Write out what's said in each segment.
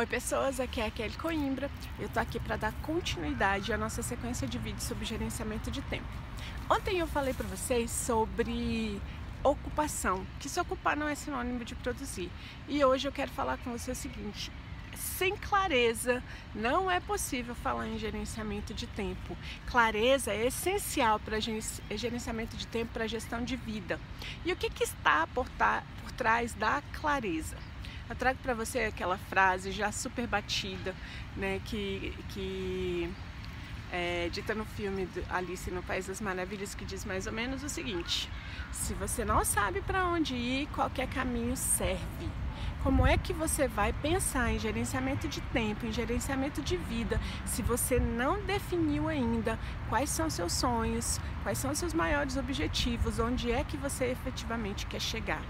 Oi pessoas, aqui é a Kelly Coimbra. Eu tô aqui para dar continuidade à nossa sequência de vídeos sobre gerenciamento de tempo. Ontem eu falei para vocês sobre ocupação, que se ocupar não é sinônimo de produzir. E hoje eu quero falar com você o seguinte: sem clareza não é possível falar em gerenciamento de tempo. Clareza é essencial para gerenciamento de tempo, para gestão de vida. E o que, que está por, por trás da clareza? Eu trago para você aquela frase já super batida, né, que, que é, dita no filme Alice no País das Maravilhas, que diz mais ou menos o seguinte: se você não sabe para onde ir, qualquer caminho serve. Como é que você vai pensar em gerenciamento de tempo, em gerenciamento de vida, se você não definiu ainda quais são seus sonhos, quais são seus maiores objetivos, onde é que você efetivamente quer chegar?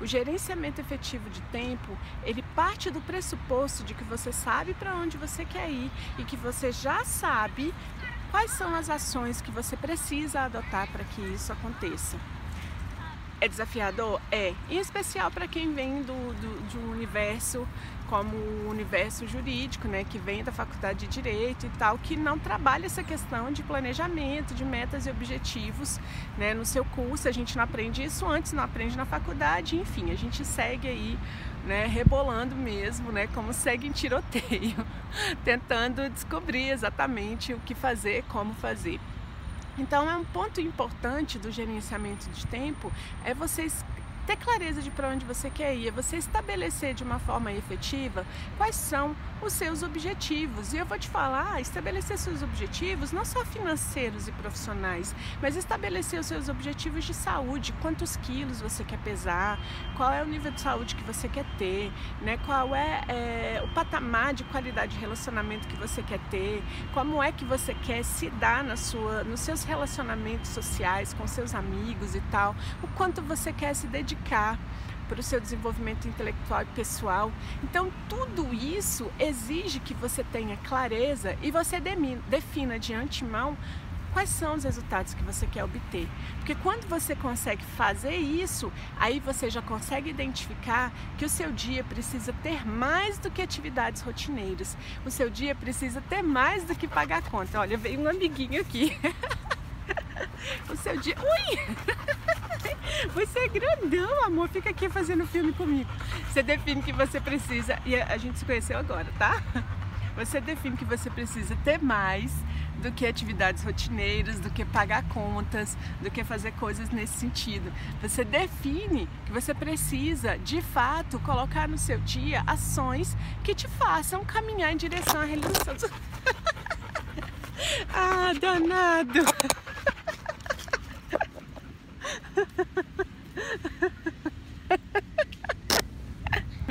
O gerenciamento efetivo de tempo, ele parte do pressuposto de que você sabe para onde você quer ir e que você já sabe quais são as ações que você precisa adotar para que isso aconteça. É desafiador? É. Em especial para quem vem do, do, de um universo como o universo jurídico, né, que vem da faculdade de direito e tal, que não trabalha essa questão de planejamento, de metas e objetivos, né, no seu curso. A gente não aprende isso antes, não aprende na faculdade, enfim, a gente segue aí, né, rebolando mesmo, né, como segue em tiroteio, tentando descobrir exatamente o que fazer, como fazer. Então, é um ponto importante do gerenciamento de tempo é vocês ter clareza de para onde você quer ir, é você estabelecer de uma forma efetiva quais são os seus objetivos. E eu vou te falar, estabelecer seus objetivos não só financeiros e profissionais, mas estabelecer os seus objetivos de saúde, quantos quilos você quer pesar, qual é o nível de saúde que você quer ter, né? qual é, é o patamar de qualidade de relacionamento que você quer ter, como é que você quer se dar na sua, nos seus relacionamentos sociais, com seus amigos e tal, o quanto você quer se dedicar dedicar para o seu desenvolvimento intelectual e pessoal. Então, tudo isso exige que você tenha clareza e você defina de antemão quais são os resultados que você quer obter. Porque quando você consegue fazer isso, aí você já consegue identificar que o seu dia precisa ter mais do que atividades rotineiras. O seu dia precisa ter mais do que pagar conta. Olha, veio um amiguinho aqui. o seu dia. Ui! Você é grandão, amor. Fica aqui fazendo filme comigo. Você define que você precisa. E a gente se conheceu agora, tá? Você define que você precisa ter mais do que atividades rotineiras, do que pagar contas, do que fazer coisas nesse sentido. Você define que você precisa, de fato, colocar no seu dia ações que te façam caminhar em direção à realização. ah, danado!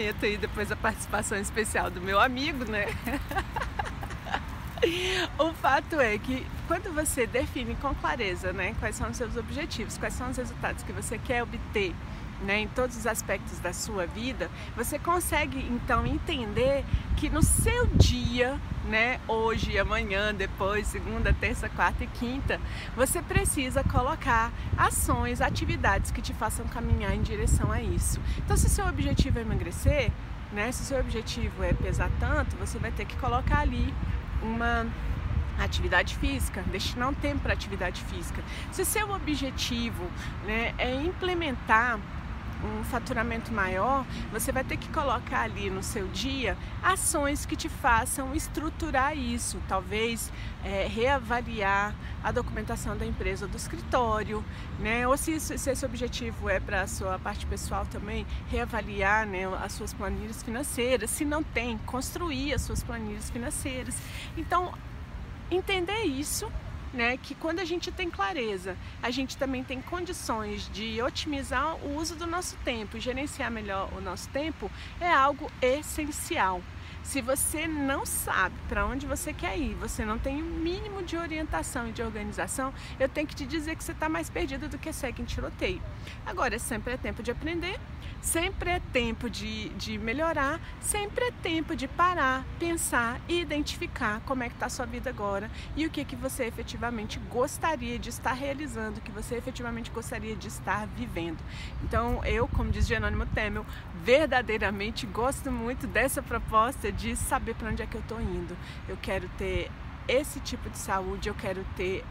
Meto aí depois a participação especial do meu amigo, né? o fato é que quando você define com clareza, né, quais são os seus objetivos, quais são os resultados que você quer obter, né, em todos os aspectos da sua vida, você consegue então entender que no seu dia, né, hoje, amanhã, depois, segunda, terça, quarta e quinta, você precisa colocar ações, atividades que te façam caminhar em direção a isso. Então, se seu objetivo é emagrecer, né, se seu objetivo é pesar tanto, você vai ter que colocar ali uma atividade física, destinar um tempo para atividade física. Se seu objetivo né, é implementar um faturamento maior, você vai ter que colocar ali no seu dia ações que te façam estruturar isso. Talvez é, reavaliar a documentação da empresa do escritório, né? Ou se, se esse objetivo é para a sua parte pessoal também, reavaliar né, as suas planilhas financeiras. Se não tem, construir as suas planilhas financeiras. Então, entender isso né, que quando a gente tem clareza, a gente também tem condições de otimizar o uso do nosso tempo, gerenciar melhor o nosso tempo, é algo essencial. Se você não sabe para onde você quer ir, você não tem o um mínimo de orientação e de organização, eu tenho que te dizer que você está mais perdido do que segue em tiroteio. Agora, sempre é tempo de aprender, sempre é tempo de, de melhorar, sempre é tempo de parar, pensar e identificar como é que está a sua vida agora e o que, que você efetivamente gostaria de estar realizando, o que você efetivamente gostaria de estar vivendo. Então, eu, como diz Jerônimo Temel, verdadeiramente gosto muito dessa proposta de saber para onde é que eu estou indo. Eu quero ter esse tipo de saúde, eu quero ter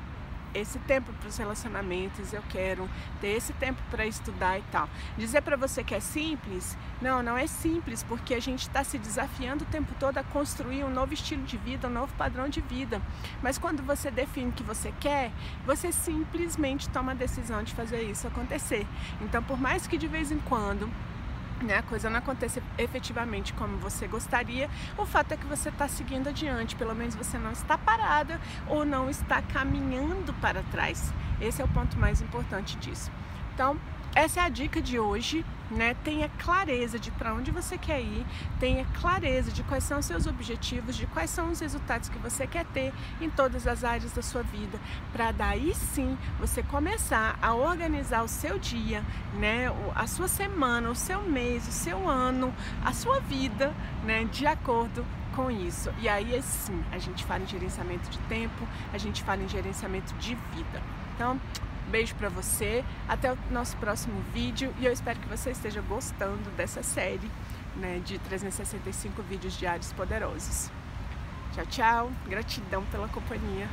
esse tempo para os relacionamentos, eu quero ter esse tempo para estudar e tal. Dizer para você que é simples, não, não é simples, porque a gente está se desafiando o tempo todo a construir um novo estilo de vida, um novo padrão de vida. Mas quando você define o que você quer, você simplesmente toma a decisão de fazer isso acontecer. Então, por mais que de vez em quando né, a coisa não aconteça efetivamente como você gostaria, o fato é que você está seguindo adiante, pelo menos você não está parada ou não está caminhando para trás. Esse é o ponto mais importante disso. Então, essa é a dica de hoje, né? Tenha clareza de para onde você quer ir, tenha clareza de quais são os seus objetivos, de quais são os resultados que você quer ter em todas as áreas da sua vida, para daí sim você começar a organizar o seu dia, né? A sua semana, o seu mês, o seu ano, a sua vida, né? De acordo com isso. E aí sim, a gente fala em gerenciamento de tempo, a gente fala em gerenciamento de vida. Então, Beijo para você, até o nosso próximo vídeo e eu espero que você esteja gostando dessa série né, de 365 vídeos diários poderosos. Tchau, tchau, gratidão pela companhia.